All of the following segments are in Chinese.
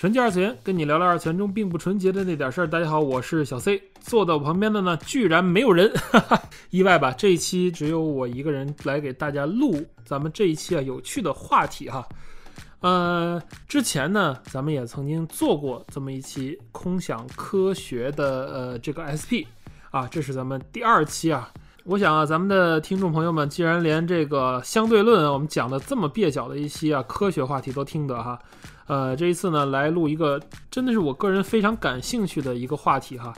纯洁二次元，跟你聊聊二次元中并不纯洁的那点事儿。大家好，我是小 C，坐在我旁边的呢，居然没有人，哈哈，意外吧？这一期只有我一个人来给大家录咱们这一期啊有趣的话题哈。呃，之前呢，咱们也曾经做过这么一期空想科学的呃这个 SP 啊，这是咱们第二期啊。我想啊，咱们的听众朋友们，既然连这个相对论我们讲的这么蹩脚的一期啊科学话题都听得哈。呃，这一次呢，来录一个真的是我个人非常感兴趣的一个话题哈。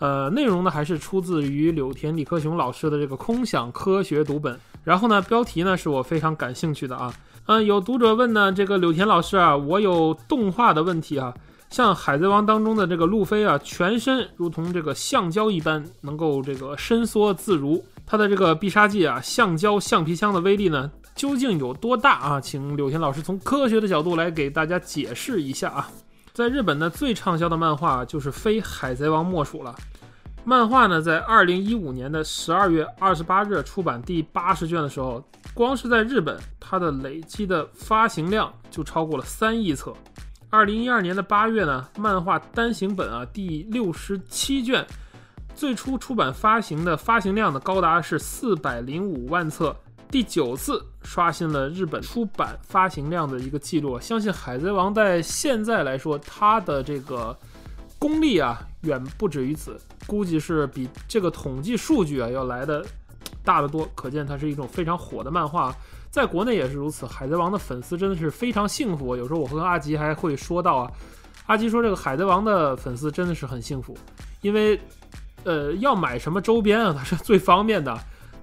呃，内容呢还是出自于柳田李克雄老师的这个空想科学读本。然后呢，标题呢是我非常感兴趣的啊。嗯，有读者问呢，这个柳田老师啊，我有动画的问题啊，像《海贼王》当中的这个路飞啊，全身如同这个橡胶一般，能够这个伸缩自如，他的这个必杀技啊，橡胶橡皮枪的威力呢？究竟有多大啊？请柳田老师从科学的角度来给大家解释一下啊。在日本呢，最畅销的漫画就是非《海贼王》莫属了。漫画呢，在二零一五年的十二月二十八日出版第八十卷的时候，光是在日本，它的累积的发行量就超过了三亿册。二零一二年的八月呢，漫画单行本啊第六十七卷，最初出版发行的发行量呢高达是四百零五万册。第九次刷新了日本出版发行量的一个记录，相信《海贼王》在现在来说，它的这个功力啊，远不止于此，估计是比这个统计数据啊要来的大得多。可见它是一种非常火的漫画，在国内也是如此。《海贼王》的粉丝真的是非常幸福。有时候我和阿吉还会说到啊，阿吉说这个《海贼王》的粉丝真的是很幸福，因为呃，要买什么周边啊，它是最方便的。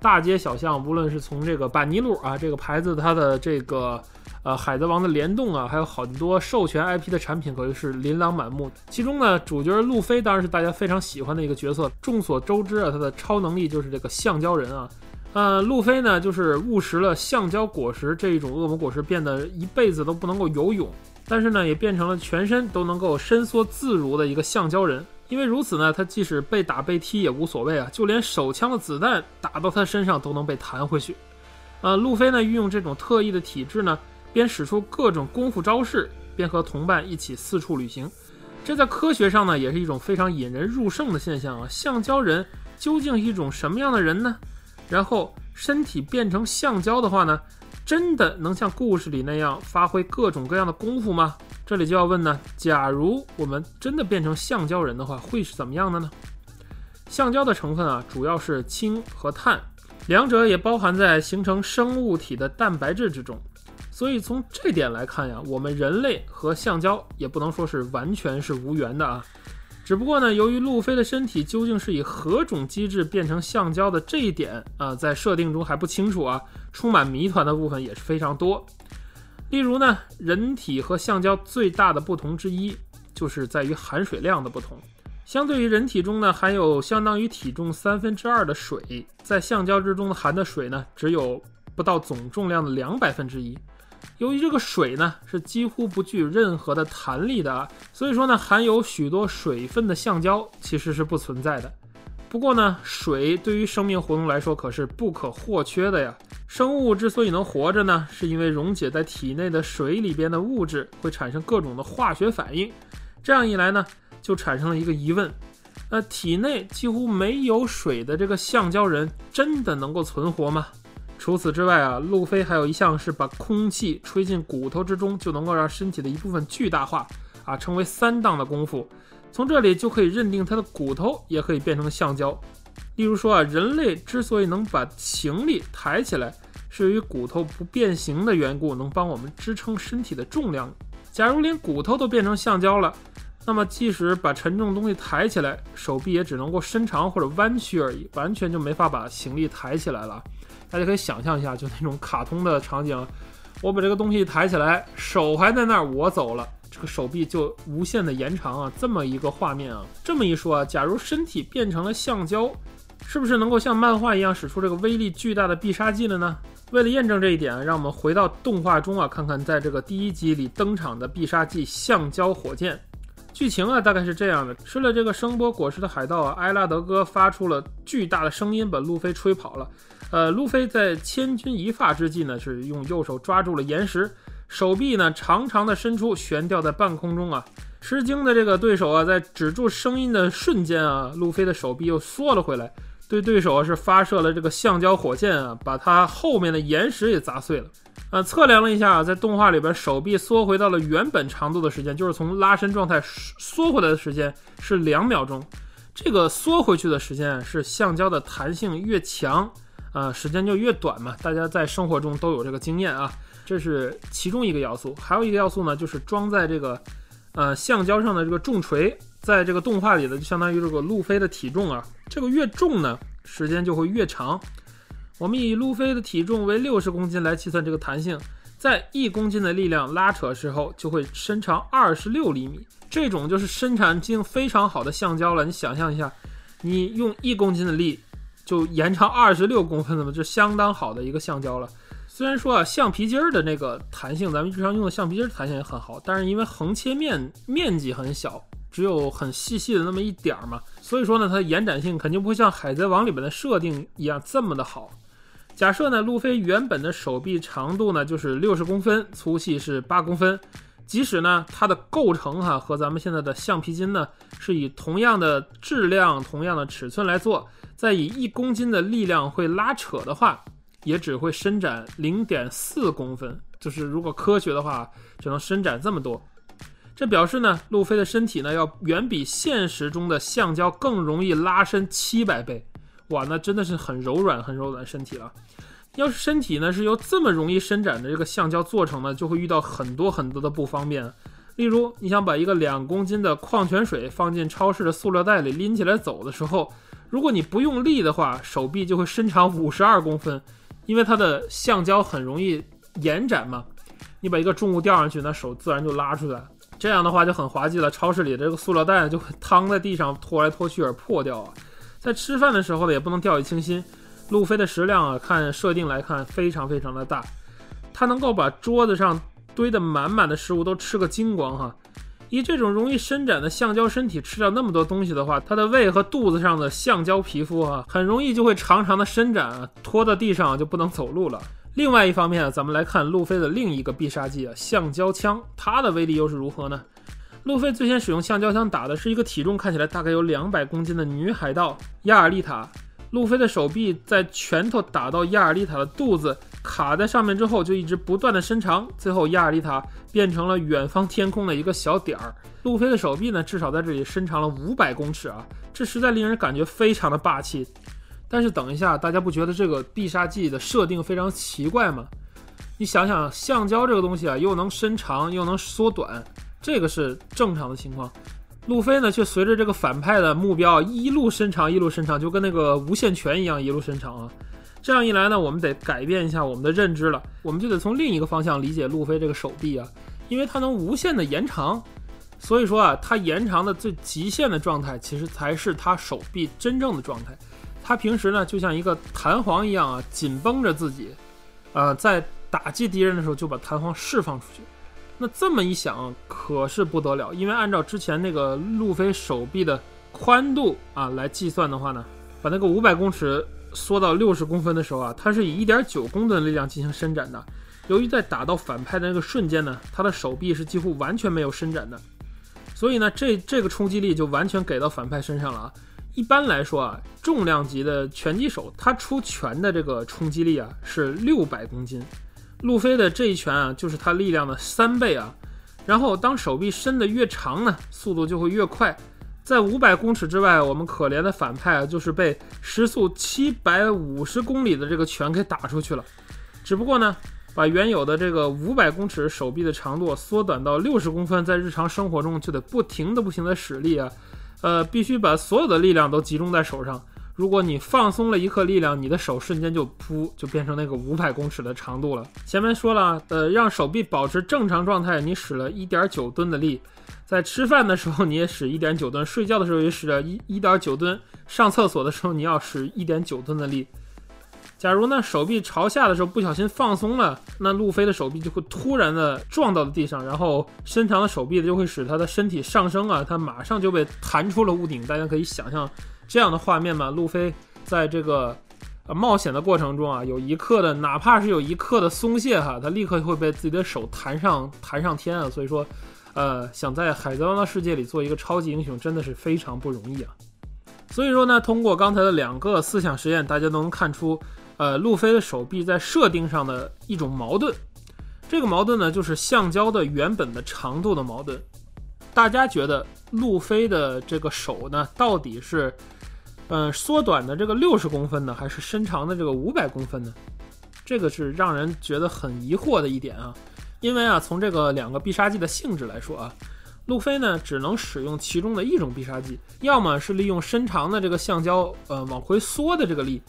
大街小巷，无论是从这个板尼路啊这个牌子，它的这个呃海贼王的联动啊，还有很多授权 IP 的产品，可谓是琳琅满目。其中呢，主角路飞当然是大家非常喜欢的一个角色。众所周知啊，他的超能力就是这个橡胶人啊。呃，路飞呢，就是误食了橡胶果实这一种恶魔果实，变得一辈子都不能够游泳，但是呢，也变成了全身都能够伸缩自如的一个橡胶人。因为如此呢，他即使被打被踢也无所谓啊，就连手枪的子弹打到他身上都能被弹回去。呃，路飞呢运用这种特异的体质呢，边使出各种功夫招式，边和同伴一起四处旅行。这在科学上呢也是一种非常引人入胜的现象啊。橡胶人究竟一种什么样的人呢？然后身体变成橡胶的话呢，真的能像故事里那样发挥各种各样的功夫吗？这里就要问呢，假如我们真的变成橡胶人的话，会是怎么样的呢？橡胶的成分啊，主要是氢和碳，两者也包含在形成生物体的蛋白质之中。所以从这点来看呀，我们人类和橡胶也不能说是完全是无缘的啊。只不过呢，由于路飞的身体究竟是以何种机制变成橡胶的这一点啊，在设定中还不清楚啊，充满谜团的部分也是非常多。例如呢，人体和橡胶最大的不同之一，就是在于含水量的不同。相对于人体中呢，含有相当于体重三分之二的水，在橡胶之中含的水呢，只有不到总重量的两百分之一。由于这个水呢，是几乎不具任何的弹力的，所以说呢，含有许多水分的橡胶其实是不存在的。不过呢，水对于生命活动来说可是不可或缺的呀。生物之所以能活着呢，是因为溶解在体内的水里边的物质会产生各种的化学反应。这样一来呢，就产生了一个疑问：那体内几乎没有水的这个橡胶人，真的能够存活吗？除此之外啊，路飞还有一项是把空气吹进骨头之中，就能够让身体的一部分巨大化啊，成为三档的功夫。从这里就可以认定它的骨头也可以变成橡胶。例如说啊，人类之所以能把行李抬起来，是由于骨头不变形的缘故，能帮我们支撑身体的重量。假如连骨头都变成橡胶了，那么即使把沉重东西抬起来，手臂也只能够伸长或者弯曲而已，完全就没法把行李抬起来了。大家可以想象一下，就那种卡通的场景，我把这个东西抬起来，手还在那儿，我走了，这个手臂就无限的延长啊，这么一个画面啊。这么一说啊，假如身体变成了橡胶，是不是能够像漫画一样使出这个威力巨大的必杀技了呢？为了验证这一点，让我们回到动画中啊，看看在这个第一集里登场的必杀技橡胶火箭。剧情啊，大概是这样的：吃了这个声波果实的海盗啊，埃拉德哥发出了巨大的声音，把路飞吹跑了。呃，路飞在千钧一发之际呢，是用右手抓住了岩石，手臂呢长长的伸出，悬吊在半空中啊。吃惊的这个对手啊，在止住声音的瞬间啊，路飞的手臂又缩了回来。对对手是发射了这个橡胶火箭啊，把他后面的岩石也砸碎了。呃，测量了一下，在动画里边，手臂缩回到了原本长度的时间，就是从拉伸状态缩回来的时间是两秒钟。这个缩回去的时间是橡胶的弹性越强，呃，时间就越短嘛。大家在生活中都有这个经验啊，这是其中一个要素。还有一个要素呢，就是装在这个呃橡胶上的这个重锤。在这个动画里的，就相当于这个路飞的体重啊，这个越重呢，时间就会越长。我们以路飞的体重为六十公斤来计算这个弹性，在一公斤的力量拉扯时候，就会伸长二十六厘米。这种就是生产性非常好的橡胶了。你想象一下，你用一公斤的力就延长二十六公分，那么就相当好的一个橡胶了。虽然说啊，橡皮筋儿的那个弹性，咱们日常用的橡皮筋弹性也很好，但是因为横切面面积很小。只有很细细的那么一点儿嘛，所以说呢，它的延展性肯定不会像海贼王里边的设定一样这么的好。假设呢，路飞原本的手臂长度呢就是六十公分，粗细是八公分，即使呢它的构成哈和咱们现在的橡皮筋呢是以同样的质量、同样的尺寸来做，再以一公斤的力量会拉扯的话，也只会伸展零点四公分，就是如果科学的话，只能伸展这么多。这表示呢，路飞的身体呢要远比现实中的橡胶更容易拉伸七百倍，哇，那真的是很柔软、很柔软身体了。要是身体呢是由这么容易伸展的这个橡胶做成呢，就会遇到很多很多的不方便。例如，你想把一个两公斤的矿泉水放进超市的塑料袋里拎起来走的时候，如果你不用力的话，手臂就会伸长五十二公分，因为它的橡胶很容易延展嘛。你把一个重物吊上去，那手自然就拉出来。这样的话就很滑稽了，超市里这个塑料袋就会躺在地上拖来拖去而破掉啊。在吃饭的时候呢，也不能掉以轻心。路飞的食量啊，看设定来看非常非常的大，他能够把桌子上堆得满满的食物都吃个精光哈。以这种容易伸展的橡胶身体吃掉那么多东西的话，它的胃和肚子上的橡胶皮肤啊，很容易就会长长的伸展，拖到地上就不能走路了。另外一方面啊，咱们来看路飞的另一个必杀技啊，橡胶枪，它的威力又是如何呢？路飞最先使用橡胶枪打的是一个体重看起来大概有两百公斤的女海盗亚尔丽塔。路飞的手臂在拳头打到亚尔丽塔的肚子，卡在上面之后，就一直不断的伸长，最后亚尔丽塔变成了远方天空的一个小点儿。路飞的手臂呢，至少在这里伸长了五百公尺啊，这实在令人感觉非常的霸气。但是等一下，大家不觉得这个必杀技的设定非常奇怪吗？你想想，橡胶这个东西啊，又能伸长又能缩短，这个是正常的情况。路飞呢，却随着这个反派的目标一路伸长，一路伸长，就跟那个无限拳一样一路伸长啊。这样一来呢，我们得改变一下我们的认知了，我们就得从另一个方向理解路飞这个手臂啊，因为它能无限的延长，所以说啊，它延长的最极限的状态，其实才是它手臂真正的状态。他平时呢，就像一个弹簧一样啊，紧绷着自己，呃，在打击敌人的时候就把弹簧释放出去。那这么一想，可是不得了，因为按照之前那个路飞手臂的宽度啊来计算的话呢，把那个五百公尺缩到六十公分的时候啊，它是以一点九公吨的力量进行伸展的。由于在打到反派的那个瞬间呢，他的手臂是几乎完全没有伸展的，所以呢，这这个冲击力就完全给到反派身上了啊。一般来说啊，重量级的拳击手，他出拳的这个冲击力啊是六百公斤，路飞的这一拳啊就是他力量的三倍啊。然后当手臂伸得越长呢，速度就会越快。在五百公尺之外，我们可怜的反派啊就是被时速七百五十公里的这个拳给打出去了。只不过呢，把原有的这个五百公尺手臂的长度缩短到六十公分，在日常生活中就得不停的、不停的使力啊。呃，必须把所有的力量都集中在手上，如果你放松了一刻力量，你的手瞬间就噗，就变成那个五百公尺的长度了。前面说了，呃，让手臂保持正常状态，你使了一点九吨的力。在吃饭的时候你也使一点九吨，睡觉的时候也使了一一点九吨，上厕所的时候你要使一点九吨的力。假如呢手臂朝下的时候不小心放松了，那路飞的手臂就会突然的撞到了地上，然后伸长的手臂就会使他的身体上升啊，他马上就被弹出了屋顶。大家可以想象这样的画面嘛？路飞在这个呃冒险的过程中啊，有一刻的哪怕是有一刻的松懈哈，他立刻会被自己的手弹上弹上天啊，所以说。呃，想在海贼王的世界里做一个超级英雄，真的是非常不容易啊。所以说呢，通过刚才的两个思想实验，大家都能看出，呃，路飞的手臂在设定上的一种矛盾。这个矛盾呢，就是橡胶的原本的长度的矛盾。大家觉得路飞的这个手呢，到底是，嗯，缩短的这个六十公分呢，还是伸长的这个五百公分呢？这个是让人觉得很疑惑的一点啊。因为啊，从这个两个必杀技的性质来说啊，路飞呢只能使用其中的一种必杀技，要么是利用伸长的这个橡胶呃往回缩的这个力，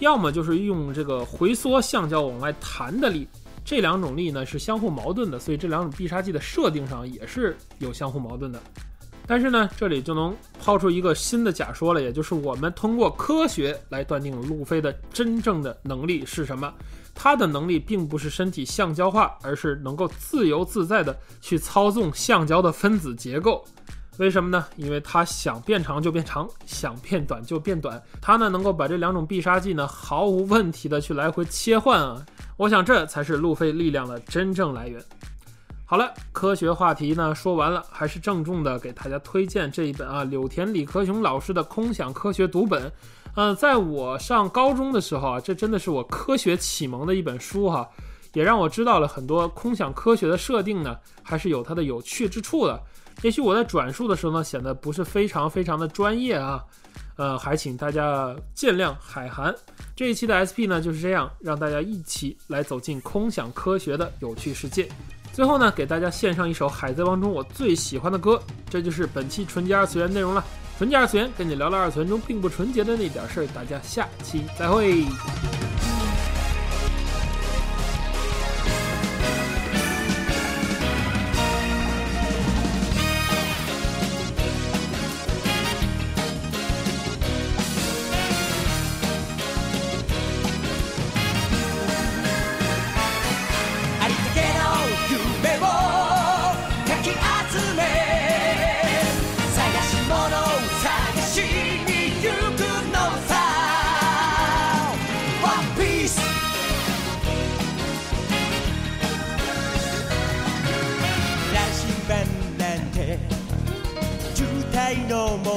要么就是用这个回缩橡胶往外弹的力。这两种力呢是相互矛盾的，所以这两种必杀技的设定上也是有相互矛盾的。但是呢，这里就能抛出一个新的假说了，也就是我们通过科学来断定路飞的真正的能力是什么。他的能力并不是身体橡胶化，而是能够自由自在的去操纵橡胶的分子结构。为什么呢？因为他想变长就变长，想变短就变短。他呢能够把这两种必杀技呢毫无问题的去来回切换啊！我想这才是路飞力量的真正来源。好了，科学话题呢说完了，还是郑重的给大家推荐这一本啊柳田李克雄老师的《空想科学读本》。呃，在我上高中的时候啊，这真的是我科学启蒙的一本书哈，也让我知道了很多空想科学的设定呢，还是有它的有趣之处的。也许我在转述的时候呢，显得不是非常非常的专业啊，呃，还请大家见谅。海涵这一期的 SP 呢就是这样，让大家一起来走进空想科学的有趣世界。最后呢，给大家献上一首《海贼王》中我最喜欢的歌，这就是本期纯洁二次元内容了。纯洁二次元，跟你聊聊二次元中并不纯洁的那点事儿。大家下期再会。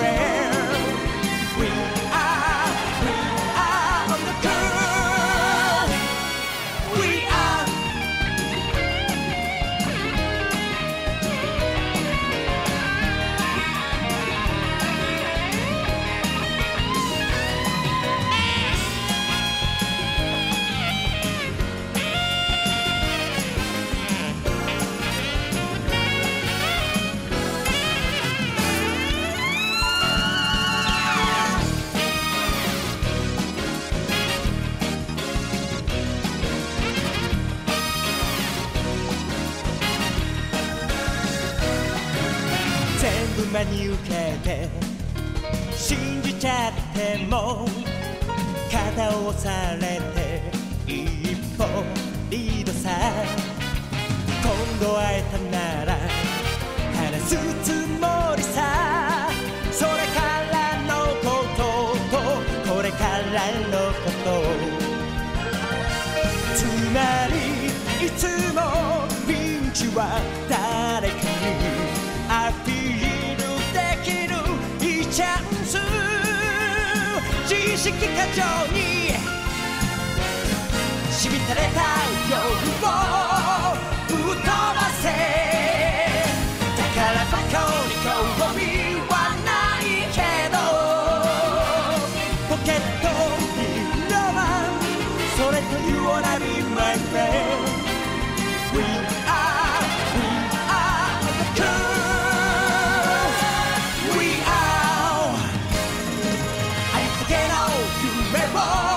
真ても肩を押されて一歩リードさ今度会えたなら話すつもり意識過剰に。しみたれた欲望 memória.